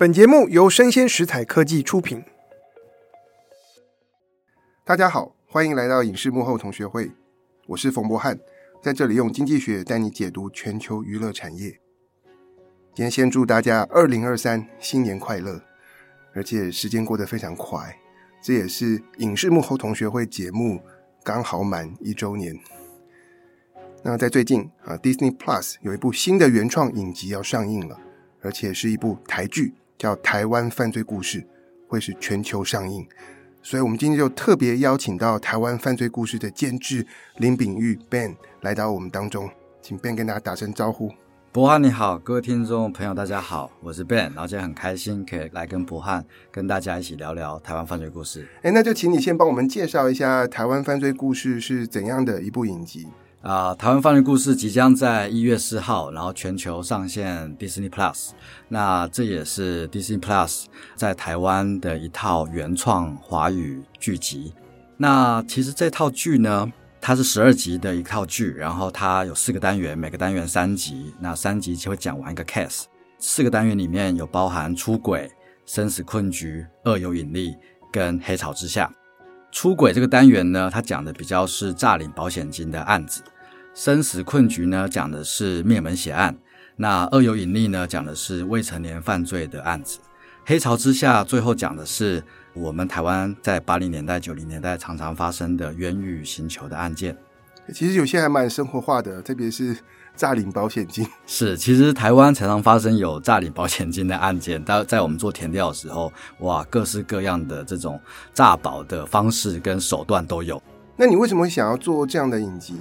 本节目由生鲜食材科技出品。大家好，欢迎来到影视幕后同学会，我是冯博翰，在这里用经济学带你解读全球娱乐产业。今天先祝大家二零二三新年快乐，而且时间过得非常快，这也是影视幕后同学会节目刚好满一周年。那在最近啊，Disney Plus 有一部新的原创影集要上映了，而且是一部台剧。叫《台湾犯罪故事》会是全球上映，所以我们今天就特别邀请到《台湾犯罪故事》的监制林炳玉 Ben 来到我们当中，请 Ben 跟大家打声招呼。博翰你好，各位听众朋友大家好，我是 Ben，然后今天很开心可以来跟博翰跟大家一起聊聊《台湾犯罪故事》。哎，那就请你先帮我们介绍一下《台湾犯罪故事》是怎样的一部影集。啊、台湾犯罪故事即将在一月四号，然后全球上线 Disney Plus。那这也是 Disney Plus 在台湾的一套原创华语剧集。那其实这套剧呢，它是十二集的一套剧，然后它有四个单元，每个单元三集。那三集就会讲完一个 case。四个单元里面有包含出轨、生死困局、恶有引力跟黑潮之下。出轨这个单元呢，它讲的比较是诈领保险金的案子；生死困局呢，讲的是灭门血案；那恶有引力呢，讲的是未成年犯罪的案子；黑潮之下，最后讲的是我们台湾在八零年代、九零年代常常发生的冤狱刑求的案件。其实有些还蛮生活化的，特别是。诈领保险金 是，其实台湾常常发生有诈领保险金的案件。但在我们做填调的时候，哇，各式各样的这种诈保的方式跟手段都有。那你为什么会想要做这样的影集？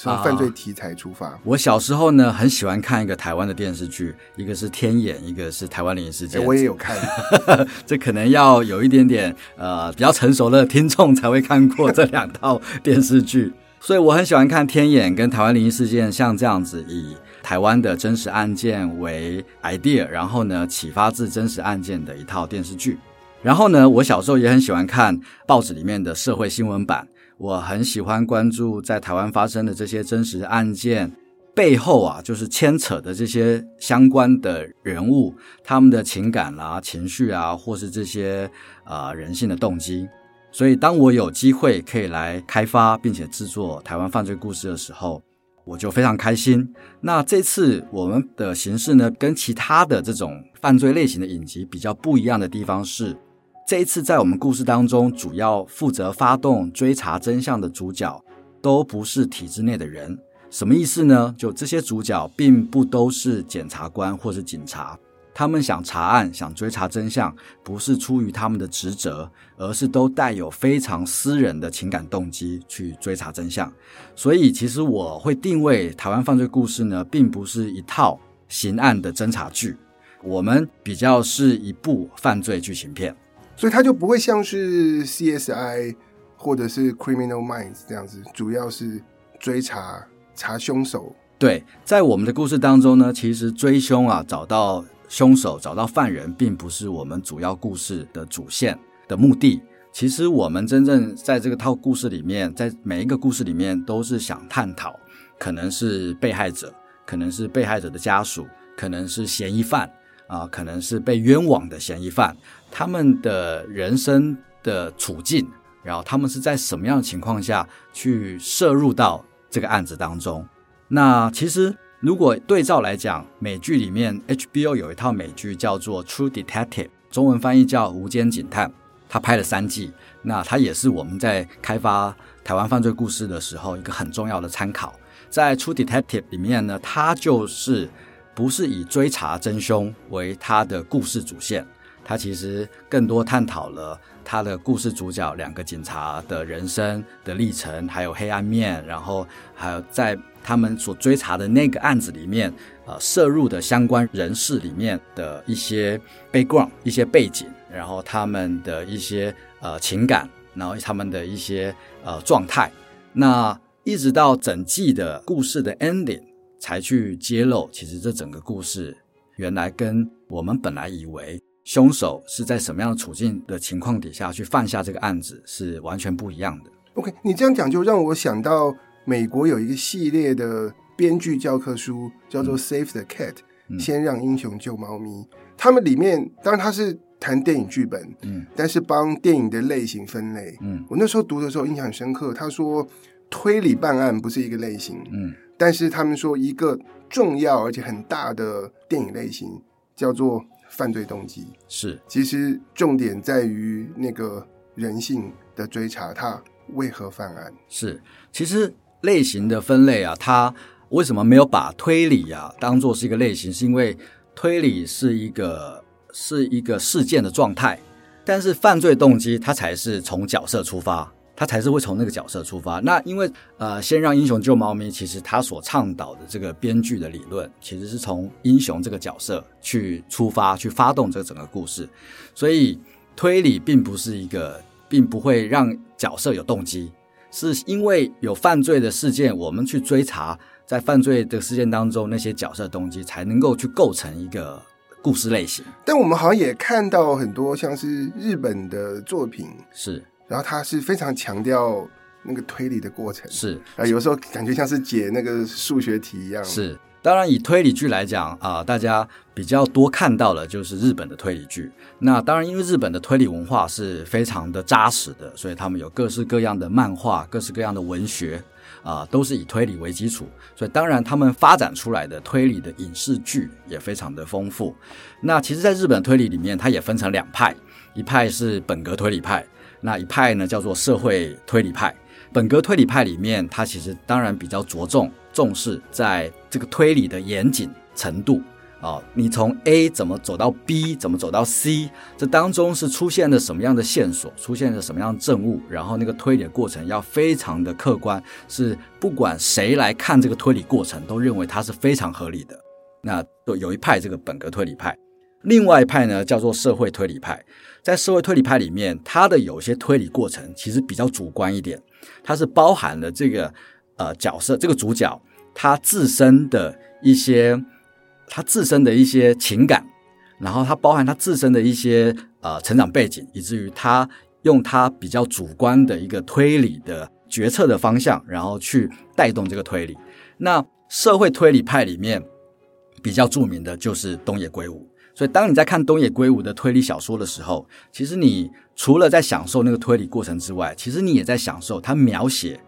从犯罪题材出发？啊，我小时候呢，很喜欢看一个台湾的电视剧，一个是《天眼》，一个是《台湾灵异事件》。我也有看，这可能要有一点点呃比较成熟的听众才会看过这两套电视剧。所以我很喜欢看《天眼》跟《台湾灵异事件》，像这样子以台湾的真实案件为 idea，然后呢启发自真实案件的一套电视剧。然后呢，我小时候也很喜欢看报纸里面的社会新闻版，我很喜欢关注在台湾发生的这些真实案件背后啊，就是牵扯的这些相关的人物，他们的情感啦、啊、情绪啊，或是这些呃人性的动机。所以，当我有机会可以来开发并且制作台湾犯罪故事的时候，我就非常开心。那这次我们的形式呢，跟其他的这种犯罪类型的影集比较不一样的地方是，这一次在我们故事当中，主要负责发动追查真相的主角都不是体制内的人。什么意思呢？就这些主角并不都是检察官或是警察。他们想查案、想追查真相，不是出于他们的职责，而是都带有非常私人的情感动机去追查真相。所以，其实我会定位台湾犯罪故事呢，并不是一套刑案的侦查剧，我们比较是一部犯罪剧情片。所以它就不会像是 CSI 或者是 Criminal Minds 这样子，主要是追查查凶手。对，在我们的故事当中呢，其实追凶啊，找到。凶手找到犯人，并不是我们主要故事的主线的目的。其实，我们真正在这个套故事里面，在每一个故事里面，都是想探讨，可能是被害者，可能是被害者的家属，可能是嫌疑犯啊，可能是被冤枉的嫌疑犯，他们的人生的处境，然后他们是在什么样的情况下去摄入到这个案子当中。那其实。如果对照来讲，美剧里面 HBO 有一套美剧叫做《True Detective》，中文翻译叫《无间警探》，它拍了三季。那它也是我们在开发台湾犯罪故事的时候一个很重要的参考。在《True Detective》里面呢，它就是不是以追查真凶为它的故事主线，它其实更多探讨了他的故事主角两个警察的人生的历程，还有黑暗面，然后还有在。他们所追查的那个案子里面，呃，涉入的相关人士里面的一些 background、一些背景，然后他们的一些呃情感，然后他们的一些呃状态，那一直到整季的故事的 ending 才去揭露，其实这整个故事原来跟我们本来以为凶手是在什么样的处境的情况底下去犯下这个案子是完全不一样的。OK，你这样讲就让我想到。美国有一个系列的编剧教科书，叫做《Save the Cat》，《先让英雄救猫咪》，他们里面当然他是谈电影剧本，嗯，但是帮电影的类型分类，嗯，我那时候读的时候印象很深刻。他说推理办案不是一个类型，嗯，但是他们说一个重要而且很大的电影类型叫做犯罪动机，是，其实重点在于那个人性的追查，他为何犯案？是，其实类型的分类啊，它为什么没有把推理啊当做是一个类型？是因为推理是一个是一个事件的状态，但是犯罪动机它才是从角色出发。他才是会从那个角色出发。那因为呃，先让英雄救猫咪，其实他所倡导的这个编剧的理论，其实是从英雄这个角色去出发，去发动这整个故事。所以推理并不是一个，并不会让角色有动机，是因为有犯罪的事件，我们去追查，在犯罪的事件当中那些角色动机，才能够去构成一个故事类型。但我们好像也看到很多像是日本的作品是。然后他是非常强调那个推理的过程，是啊，有时候感觉像是解那个数学题一样。是，当然以推理剧来讲啊、呃，大家比较多看到的就是日本的推理剧。那当然，因为日本的推理文化是非常的扎实的，所以他们有各式各样的漫画、各式各样的文学啊、呃，都是以推理为基础。所以当然，他们发展出来的推理的影视剧也非常的丰富。那其实，在日本推理里面，它也分成两派，一派是本格推理派。那一派呢，叫做社会推理派。本格推理派里面，它其实当然比较着重重视在这个推理的严谨程度啊、你从 A 怎么走到 B，怎么走到 C，这当中是出现了什么样的线索，出现了什么样的证物，然后那个推理的过程要非常的客观，是不管谁来看这个推理过程，都认为它是非常合理的。那有一派这个本格推理派，另外一派呢，叫做社会推理派。在社会推理派里面，它的有些推理过程其实比较主观一点，它是包含了这个呃角色这个主角他自身的一些他自身的一些情感，然后他包含他自身的一些呃成长背景，以至于他用他比较主观的一个推理的决策的方向，然后去带动这个推理。那社会推理派里面比较著名的就是东野圭吾。所以，当你在看东野圭吾的推理小说的时候，其实你除了在享受那个推理过程之外，其实你也在享受他描写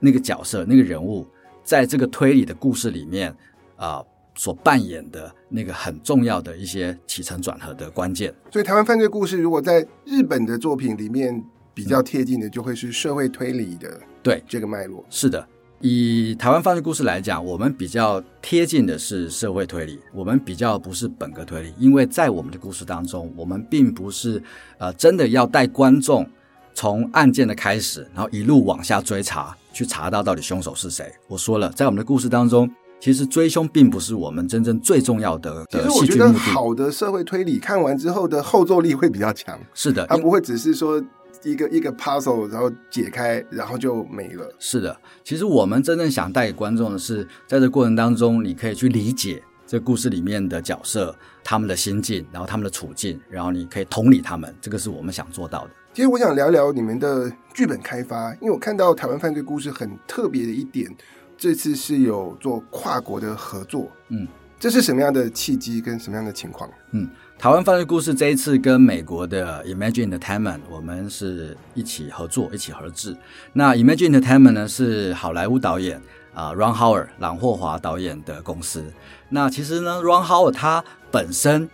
那个角色、那个人物在这个推理的故事里面啊、呃、所扮演的那个很重要的一些起承转合的关键。所以，台湾犯罪故事如果在日本的作品里面比较贴近的，就会是社会推理的。对，这个脉络是的。以台湾犯罪故事来讲，我们比较贴近的是社会推理，我们比较不是本格推理，因为在我们的故事当中，我们并不是呃真的要带观众从案件的开始，然后一路往下追查，去查到到底凶手是谁。我说了，在我们的故事当中，其实追凶并不是我们真正最重要的的戏剧目的。其实我觉得好的社会推理看完之后的后坐力会比较强。是的，它不会只是说。一个一个 puzzle，然后解开，然后就没了。是的，其实我们真正想带给观众的是，在这过程当中，你可以去理解这故事里面的角色，他们的心境，然后他们的处境，然后你可以同理他们。这个是我们想做到的。其实我想聊聊你们的剧本开发，因为我看到台湾犯罪故事很特别的一点，这次是有做跨国的合作。嗯，这是什么样的契机跟什么样的情况？嗯。台湾犯罪故事这一次跟美国的 Imagine Entertainment 我们是一起合作，一起合制。那 Imagine Entertainment 呢是好莱坞导演啊、呃、Ron Howard 朗霍华导演的公司。那其实呢，Ron Howard 他本身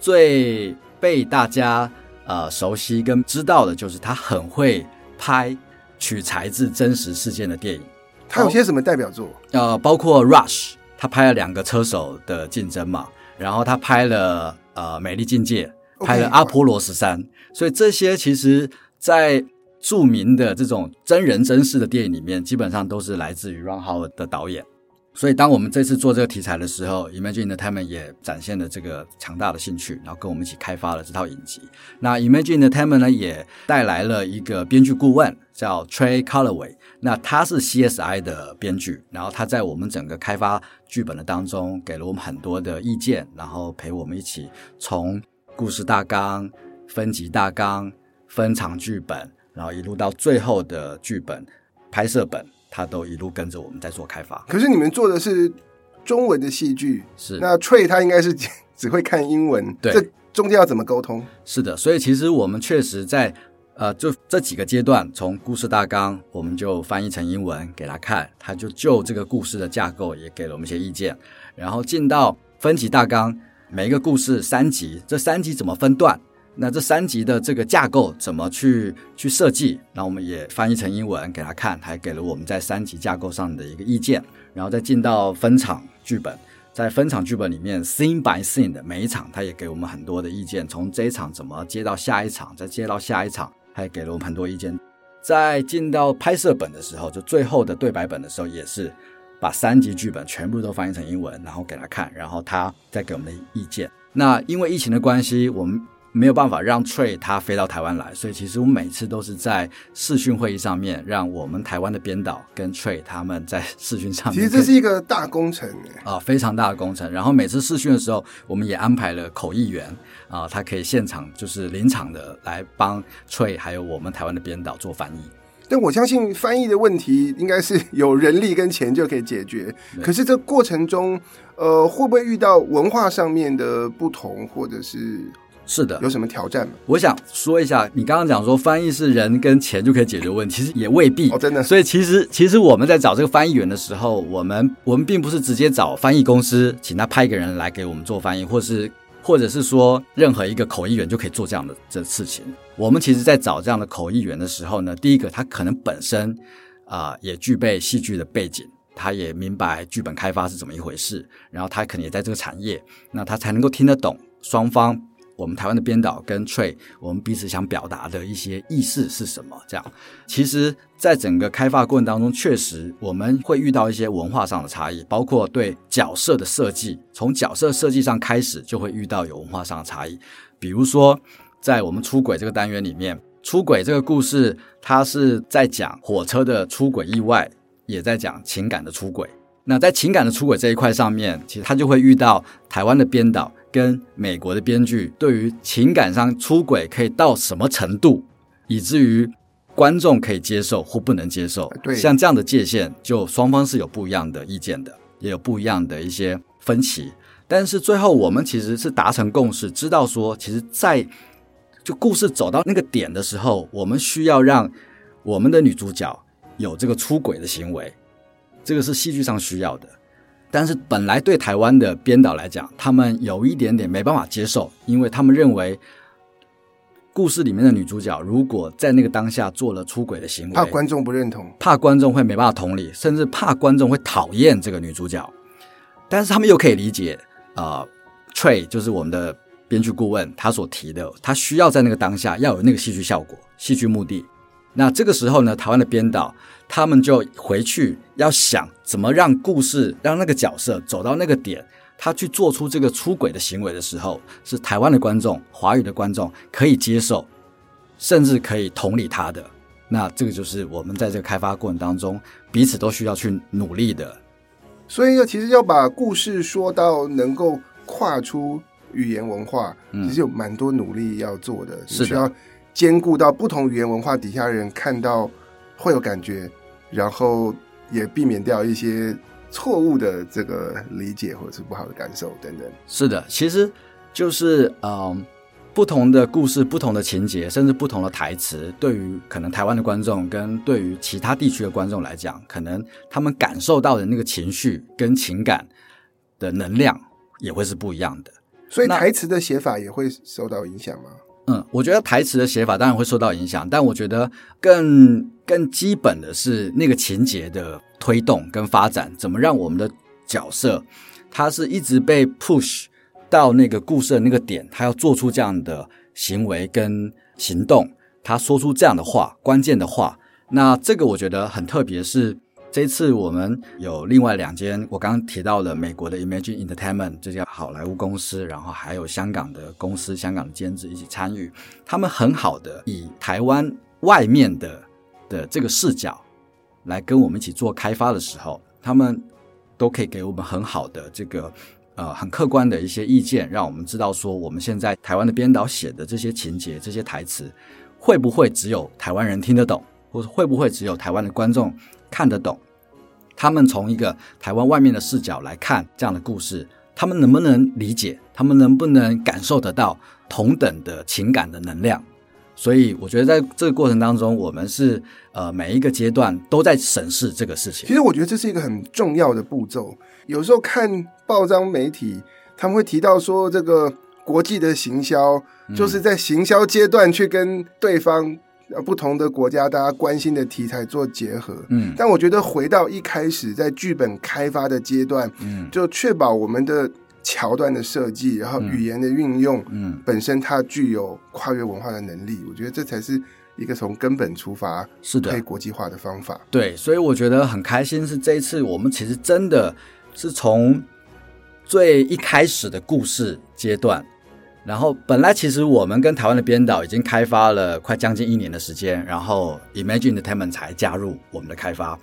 最被大家呃熟悉跟知道的就是他很会拍取材自真实事件的电影。他有些什么代表作？呃，包括 Rush，他拍了两个车手的竞争嘛，然后他拍了。呃，美丽境界拍了《阿波罗十三》所以这些其实，在著名的这种真人真事的电影里面，基本上都是来自于 Ron Howard 的导演。所以，当我们这次做这个题材的时候，Imagine 他们也展现了这个强大的兴趣，然后跟我们一起开发了这套影集。那 Imagine 他们呢，也带来了一个编剧顾问，叫 Trey Callaway。那他是 CSI 的编剧，然后他在我们整个开发剧本的当中，给了我们很多的意见，然后陪我们一起从故事大纲、分级大纲、分场剧本，然后一路到最后的剧本拍摄本。他都一路跟着我们在做开发，可是你们做的是中文的戏剧，是那 Trey 他应该是只会看英文，对，这中间要怎么沟通？是的，所以其实我们确实在呃，就这几个阶段，从故事大纲我们就翻译成英文给他看，他就就这个故事的架构也给了我们一些意见，然后进到分级大纲，每一个故事三集，这三集怎么分段？那这三集的这个架构怎么去去设计？那我们也翻译成英文给他看，还给了我们在三集架构上的一个意见。然后再进到分场剧本，在分场剧本里面，scene by scene 的每一场，他也给我们很多的意见。从这一场怎么接到下一场，再接到下一场，他也给了我们很多意见。在进到拍摄本的时候，就最后的对白本的时候，也是把三集剧本全部都翻译成英文，然后给他看，然后他再给我们的意见。那因为疫情的关系，我们。没有办法让 Trey 他飞到台湾来，所以其实我每次都是在视讯会议上面，让我们台湾的编导跟 Trey 他们在视讯上面。其实这是一个大工程啊，非常大的工程。然后每次视讯的时候，我们也安排了口译员啊，他可以现场就是临场的来帮 Trey 还有我们台湾的编导做翻译。但我相信翻译的问题应该是有人力跟钱就可以解决。可是这过程中，呃，会不会遇到文化上面的不同，或者是？是的，有什么挑战吗？我想说一下，你刚刚讲说翻译是人跟钱就可以解决问题，其实也未必哦，真的。所以其实其实我们在找这个翻译员的时候，我们我们并不是直接找翻译公司，请他派一个人来给我们做翻译，或是或者是说任何一个口译员就可以做这样的这事情。我们其实在找这样的口译员的时候呢，第一个他可能本身啊、呃、也具备戏剧的背景，他也明白剧本开发是怎么一回事，然后他可能也在这个产业，那他才能够听得懂双方。我们台湾的编导跟 Trey，我们彼此想表达的一些意思是什么？这样，其实，在整个开发过程当中，确实我们会遇到一些文化上的差异，包括对角色的设计，从角色设计上开始就会遇到有文化上的差异。比如说，在我们出轨这个单元里面，出轨这个故事，它是在讲火车的出轨意外，也在讲情感的出轨。那在情感的出轨这一块上面，其实他就会遇到台湾的编导。跟美国的编剧对于情感上出轨可以到什么程度，以至于观众可以接受或不能接受，对，像这样的界限，就双方是有不一样的意见的，也有不一样的一些分歧。但是最后我们其实是达成共识，知道说，其实，在就故事走到那个点的时候，我们需要让我们的女主角有这个出轨的行为，这个是戏剧上需要的。但是本来对台湾的编导来讲，他们有一点点没办法接受，因为他们认为故事里面的女主角如果在那个当下做了出轨的行为，怕观众不认同，怕观众会没办法同理，甚至怕观众会讨厌这个女主角。但是他们又可以理解，啊、呃，Trey 就是我们的编剧顾问，他所提的，他需要在那个当下要有那个戏剧效果、戏剧目的。那这个时候呢，台湾的编导他们就回去要想怎么让故事让那个角色走到那个点，他去做出这个出轨的行为的时候，是台湾的观众、华语的观众可以接受，甚至可以同理他的。那这个就是我们在这个开发过程当中彼此都需要去努力的。所以要其实要把故事说到能够跨出语言文化，其实有蛮多努力要做的，是需要。兼顾到不同语言文化底下的人看到会有感觉，然后也避免掉一些错误的这个理解或者是不好的感受等等。是的，其实就是嗯、呃，不同的故事、不同的情节，甚至不同的台词，对于可能台湾的观众跟对于其他地区的观众来讲，可能他们感受到的那个情绪跟情感的能量也会是不一样的。所以台词的写法也会受到影响吗？嗯，我觉得台词的写法当然会受到影响，但我觉得更更基本的是那个情节的推动跟发展，怎么让我们的角色他是一直被 push 到那个故事的那个点，他要做出这样的行为跟行动，他说出这样的话，关键的话，那这个我觉得很特别，是。这次我们有另外两间，我刚刚提到了美国的 Imagine Entertainment 这家好莱坞公司，然后还有香港的公司，香港的监制一起参与，他们很好的以台湾外面的的这个视角来跟我们一起做开发的时候，他们都可以给我们很好的这个呃很客观的一些意见，让我们知道说我们现在台湾的编导写的这些情节、这些台词，会不会只有台湾人听得懂，或者会不会只有台湾的观众看得懂？他们从一个台湾外面的视角来看这样的故事，他们能不能理解？他们能不能感受得到同等的情感的能量？所以我觉得在这个过程当中，我们是呃每一个阶段都在审视这个事情。其实我觉得这是一个很重要的步骤。有时候看报章媒体，他们会提到说，这个国际的行销就是在行销阶段去跟对方呃不同的国家大家关心的题材做结合。嗯，但我觉得回到一开始在剧本开发的阶段，嗯，就确保我们的。桥段的设计，然后语言的运用，嗯，嗯，本身它具有跨越文化的能力，我觉得这才是一个从根本出发，是的，国际化的方法。对，所以我觉得很开心，是这一次我们其实真的是从最一开始的故事阶段，然后本来其实我们跟台湾的编导已经开发了快将近一年的时间，然后 Imagine Entertainment 才加入我们的开发。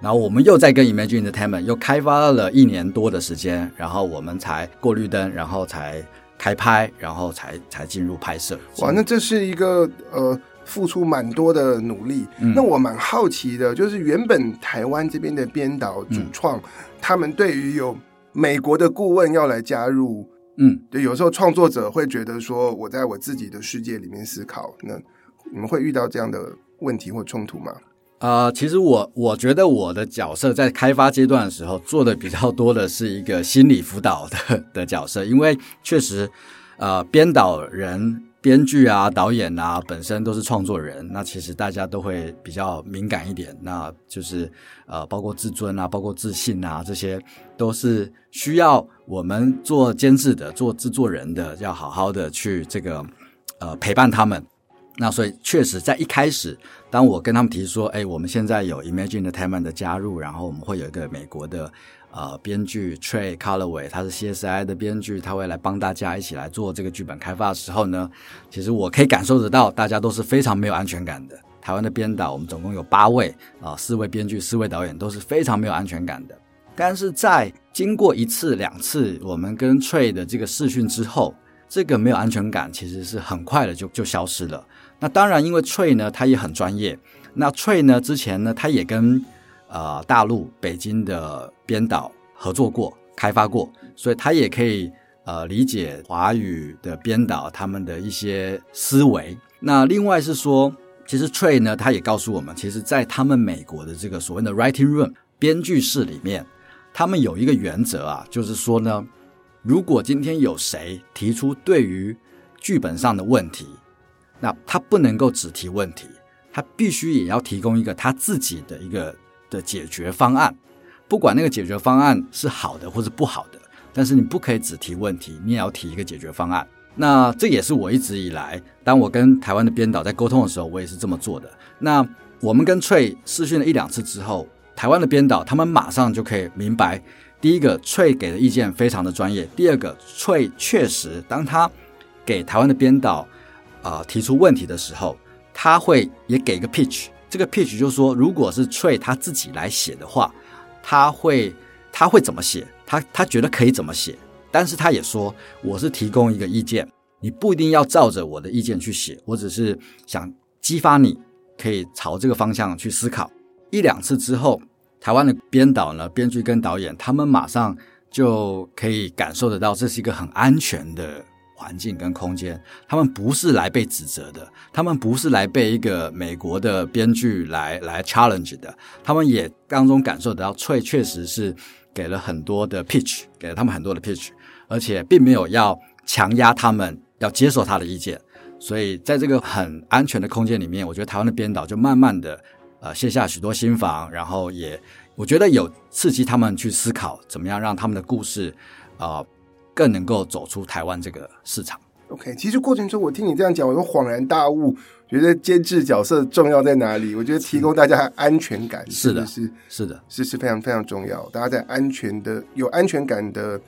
然后我们又在跟 Imagine Entertainment 又开发了一年多的时间，然后我们才过绿灯，然后才开拍，然后才才进入拍摄。哇，那这是一个呃付出蛮多的努力。嗯、那我蛮好奇的，就是原本台湾这边的编导主创，嗯、他们对于有美国的顾问要来加入，嗯，对，有时候创作者会觉得说，我在我自己的世界里面思考，那你们会遇到这样的问题或冲突吗？呃，其实我我觉得我的角色在开发阶段的时候做的比较多的是一个心理辅导的的角色，因为确实，呃，编导人、编剧啊、导演啊，本身都是创作人，那其实大家都会比较敏感一点，那就是呃，包括自尊啊，包括自信啊，这些都是需要我们做监制的、做制作人的，要好好的去这个呃陪伴他们。那所以确实在一开始。当我跟他们提说，哎，我们现在有 Imagine Entertainment 的加入，然后我们会有一个美国的呃编剧 Trey Calloway，他是 CSI 的编剧，他会来帮大家一起来做这个剧本开发的时候呢，其实我可以感受得到，大家都是非常没有安全感的。台湾的编导，我们总共有八位啊、四位编剧，四位导演都是非常没有安全感的。但是在经过一次两次我们跟 Trey 的这个试训之后，这个没有安全感其实是很快的就就消失了。那当然，因为 Trey 呢，他也很专业。那 Trey 呢，之前呢，他也跟呃大陆北京的编导合作过、开发过，所以他也可以呃理解华语的编导他们的一些思维。那另外是说，其实 Trey 呢，他也告诉我们，其实，在他们美国的这个所谓的 writing room 编剧室里面，他们有一个原则啊，就是说呢，如果今天有谁提出对于剧本上的问题，那他不能够只提问题，他必须也要提供一个他自己的一个的解决方案，不管那个解决方案是好的或是不好的，但是你不可以只提问题，你也要提一个解决方案。那这也是我一直以来，当我跟台湾的编导在沟通的时候，我也是这么做的。那我们跟翠试训了一两次之后，台湾的编导他们马上就可以明白，第一个翠给的意见非常的专业，第二个翠确实当他给台湾的编导。啊、提出问题的时候，他会也给一个 pitch。这个 pitch 就是说，如果是 Trey 他自己来写的话，他会他会怎么写？他他觉得可以怎么写？但是他也说，我是提供一个意见，你不一定要照着我的意见去写，我只是想激发你，可以朝这个方向去思考。一两次之后，台湾的编导呢、编剧跟导演，他们马上就可以感受得到，这是一个很安全的。环境跟空间，他们不是来被指责的，他们不是来被一个美国的编剧来来 challenge 的，他们也当中感受得到翠确实是给了很多的 pitch，给了他们很多的 pitch，而且并没有要强压他们要接受他的意见，所以在这个很安全的空间里面，我觉得台湾的编导就慢慢的呃卸下许多心防，然后也我觉得有刺激他们去思考怎么样让他们的故事啊。更能够走出台湾这个市场。OK，其实过程中我听你这样讲，我都恍然大悟，觉得监制角色重要在哪里？我觉得提供大家安全感是的，是是的，是是非常非常重要。大家在安全的、有安全感的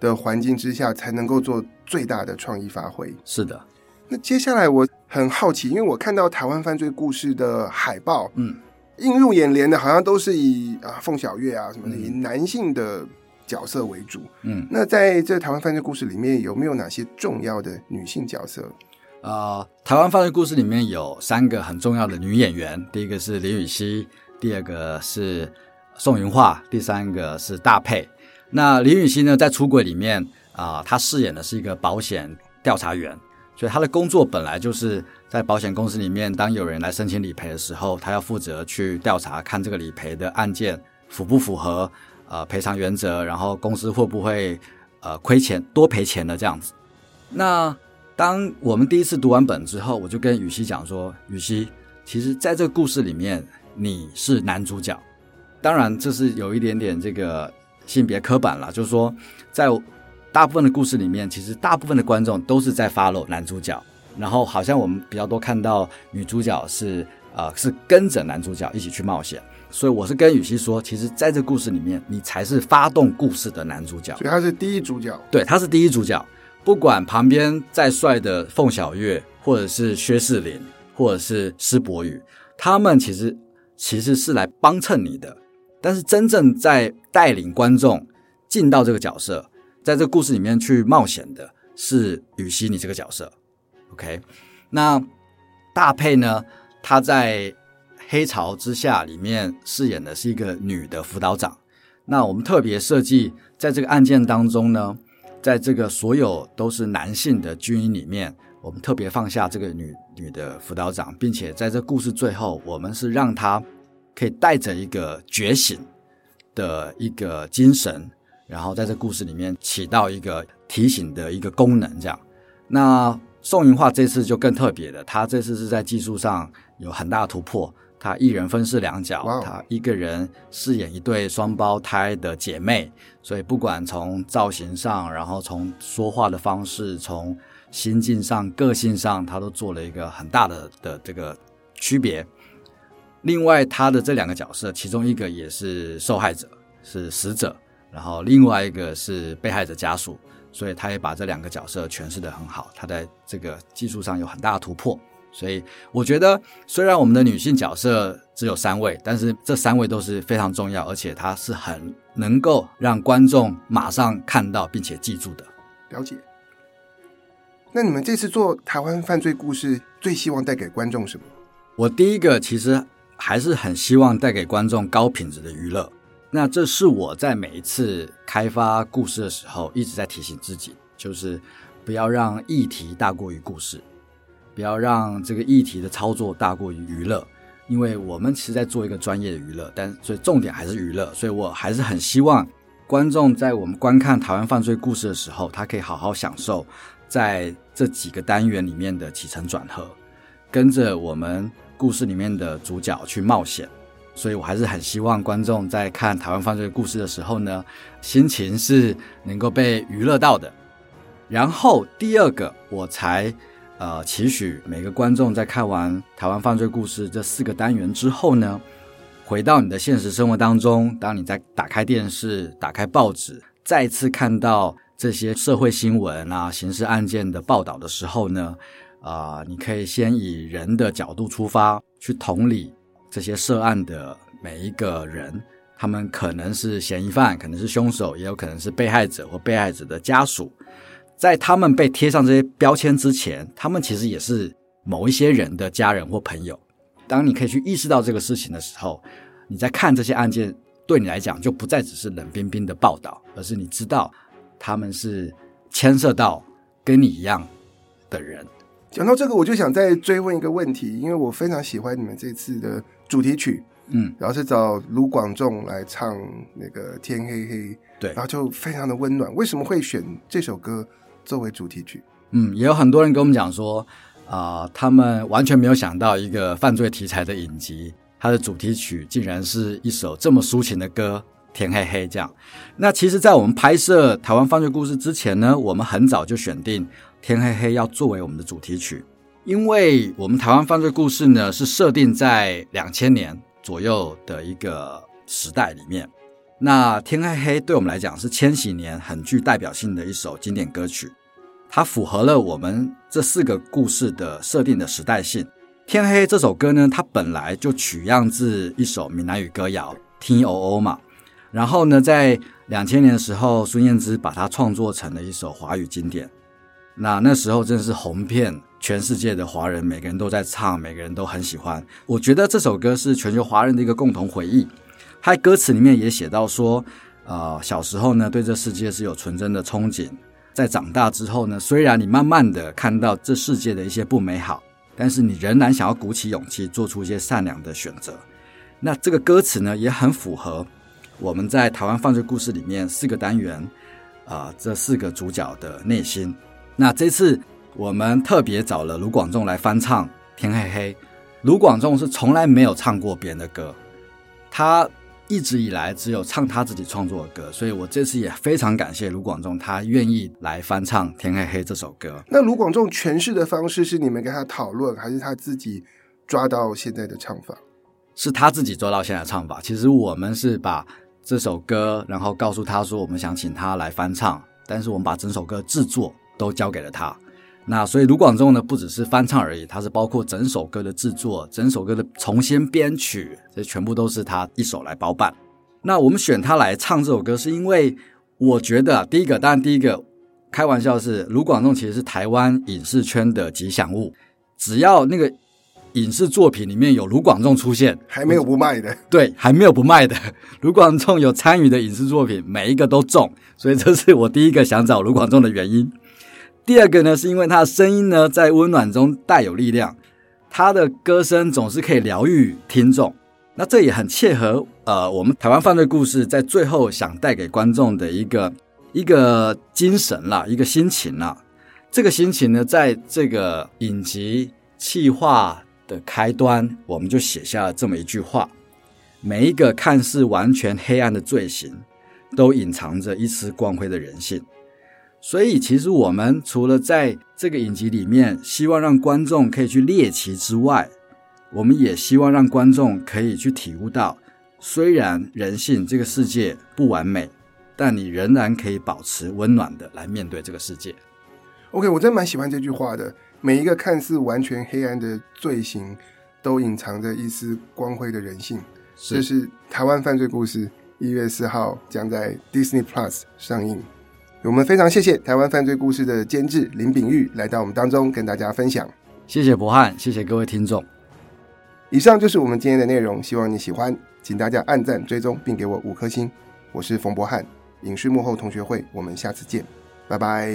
的环境之下，才能够做最大的创意发挥。是的。那接下来我很好奇，因为我看到台湾犯罪故事的海报，嗯，映入眼帘的，好像都是以啊凤小岳啊什么的，以男性的。角色为主，嗯，那在这台湾犯罪故事里面有没有哪些重要的女性角色？呃，台湾犯罪故事里面有三个很重要的女演员，第一个是林雨熙，第二个是宋芸桦，第三个是大佩。那林雨熙呢，在出轨里面啊、呃，他饰演的是一个保险调查员，所以她的工作本来就是在保险公司里面，当有人来申请理赔的时候，她要负责去调查，看这个理赔的案件符不符合呃赔偿原则，然后公司会不会呃亏钱多赔钱的这样子。那当我们第一次读完本之后，我就跟雨熙讲说：“雨熙，其实在这个故事里面，你是男主角。当然，这是有一点点这个性别刻板了，就是说，在大部分的故事里面，其实大部分的观众都是在 follow 男主角，然后好像我们比较多看到女主角是呃是跟着男主角一起去冒险。所以我是跟雨熙说，其实在这故事里面，你才是发动故事的男主角。所以他是第一主角。对，他是第一主角。”不管旁边再帅的凤小岳，或者是薛仕凌，或者是施柏宇，他们其实其实是来帮衬你的。但是真正在带领观众进到这个角色，在这个故事里面去冒险的是予晞你这个角色。OK，那大佩呢？他在《黑潮之下》里面饰演的是一个女的辅导长。那我们特别设计在这个案件当中呢。在这个所有都是男性的军营里面，我们特别放下这个女女的辅导长，并且在这故事最后，我们是让她可以带着一个觉醒的一个精神，然后在这故事里面起到一个提醒的一个功能。这样，那宋云画这次就更特别了，她这次是在技术上有很大的突破。他一人分饰两角.他一个人饰演一对双胞胎的姐妹，所以不管从造型上，然后从说话的方式，从心境上、个性上，他都做了一个很大的的这个区别。另外，他的这两个角色，其中一个也是受害者，是死者，然后另外一个是被害者家属，所以他也把这两个角色诠释得很好。他在这个技术上有很大的突破。所以我觉得，虽然我们的女性角色只有三位，但是这三位都是非常重要，而且它是很能够让观众马上看到并且记住的。了解。那你们这次做台湾犯罪故事，最希望带给观众什么？我第一个其实还是很希望带给观众高品质的娱乐。那这是我在每一次开发故事的时候一直在提醒自己，就是不要让议题大过于故事。不要让这个议题的操作大过于娱乐，因为我们其实在做一个专业的娱乐，但所以重点还是娱乐，所以我还是很希望观众在我们观看台湾犯罪故事的时候，他可以好好享受在这几个单元里面的起承转合，跟着我们故事里面的主角去冒险。所以我还是很希望观众在看台湾犯罪故事的时候呢，心情是能够被娱乐到的。然后第二个，我才。呃，期许每个观众在看完《台湾犯罪故事》这四个单元之后呢，回到你的现实生活当中，当你在打开电视、打开报纸，再次看到这些社会新闻啊、刑事案件的报道的时候呢，啊、你可以先以人的角度出发，去同理这些涉案的每一个人，他们可能是嫌疑犯，可能是凶手，也有可能是被害者或被害者的家属。在他们被贴上这些标签之前，他们其实也是某一些人的家人或朋友。当你可以去意识到这个事情的时候，你在看这些案件，对你来讲就不再只是冷冰冰的报道，而是你知道他们是牵涉到跟你一样的人。讲到这个，我就想再追问一个问题，因为我非常喜欢你们这次的主题曲，嗯，然后是找卢广仲来唱那个《天黑黑》，对，然后就非常的温暖。为什么会选这首歌？作为主题曲，嗯，也有很多人跟我们讲说，啊、他们完全没有想到一个犯罪题材的影集，它的主题曲竟然是一首这么抒情的歌《天黑黑》这样。那其实，在我们拍摄台湾犯罪故事之前呢，我们很早就选定《天黑黑》要作为我们的主题曲，因为我们台湾犯罪故事呢是设定在两千年左右的一个时代里面。那《天黑黑》对我们来讲是千禧年很具代表性的一首经典歌曲，它符合了我们这四个故事的设定的时代性。《天黑》这首歌呢，它本来就取样自一首闽南语歌谣《天黑黑》嘛，然后呢，在两千年的时候，孙燕姿把它创作成了一首华语经典。那那时候真的是红遍全世界的华人，每个人都在唱，每个人都很喜欢。我觉得这首歌是全球华人的一个共同回忆。他歌词里面也写到说，呃，小时候呢，对这世界是有纯真的憧憬，在长大之后呢，虽然你慢慢的看到这世界的一些不美好，但是你仍然想要鼓起勇气，做出一些善良的选择。那这个歌词呢，也很符合我们在台湾犯罪故事里面四个单元啊、这四个主角的内心。那这次我们特别找了卢广仲来翻唱《天黑黑》。卢广仲是从来没有唱过别人的歌，他一直以来只有唱他自己创作的歌，所以我这次也非常感谢卢广仲，他愿意来翻唱《天黑黑》这首歌。那卢广仲诠释的方式是你们跟他讨论，还是他自己抓到现在的唱法？是他自己抓到现在的唱法。其实我们是把这首歌，然后告诉他说我们想请他来翻唱，但是我们把整首歌制作都交给了他。那所以卢广仲呢，不只是翻唱而已，他是包括整首歌的制作、整首歌的重新编曲，这全部都是他一手来包办。那我们选他来唱这首歌，是因为我觉得第一个，当然第一个开玩笑是卢广仲其实是台湾影视圈的吉祥物，只要那个影视作品里面有卢广仲出现，还没有不卖的，对，还没有不卖的。卢广仲有参与的影视作品，每一个都中，所以这是我第一个想找卢广仲的原因。第二个呢，是因为他的声音呢，在温暖中带有力量，他的歌声总是可以疗愈听众。那这也很切合呃，我们台湾犯罪故事在最后想带给观众的一个一个精神啦，一个心情啦。这个心情呢，在这个影集企划的开端，我们就写下了这么一句话：每一个看似完全黑暗的罪行，都隐藏着一丝光辉的人性。所以，其实我们除了在这个影集里面希望让观众可以去猎奇之外，我们也希望让观众可以去体悟到，虽然人性这个世界不完美，但你仍然可以保持温暖的来面对这个世界。OK，我真蛮喜欢这句话的。每一个看似完全黑暗的罪行，都隐藏着一丝光辉的人性。这是台湾犯罪故事，一月四号将在 Disney Plus 上映。我们非常谢谢台湾犯罪故事的监制林炳玉来到我们当中跟大家分享。谢谢博翰，谢谢各位听众。以上就是我们今天的内容，希望你喜欢，请大家按赞、追踪并给我五颗星。我是冯博翰，影视幕后同学会，我们下次见，拜拜。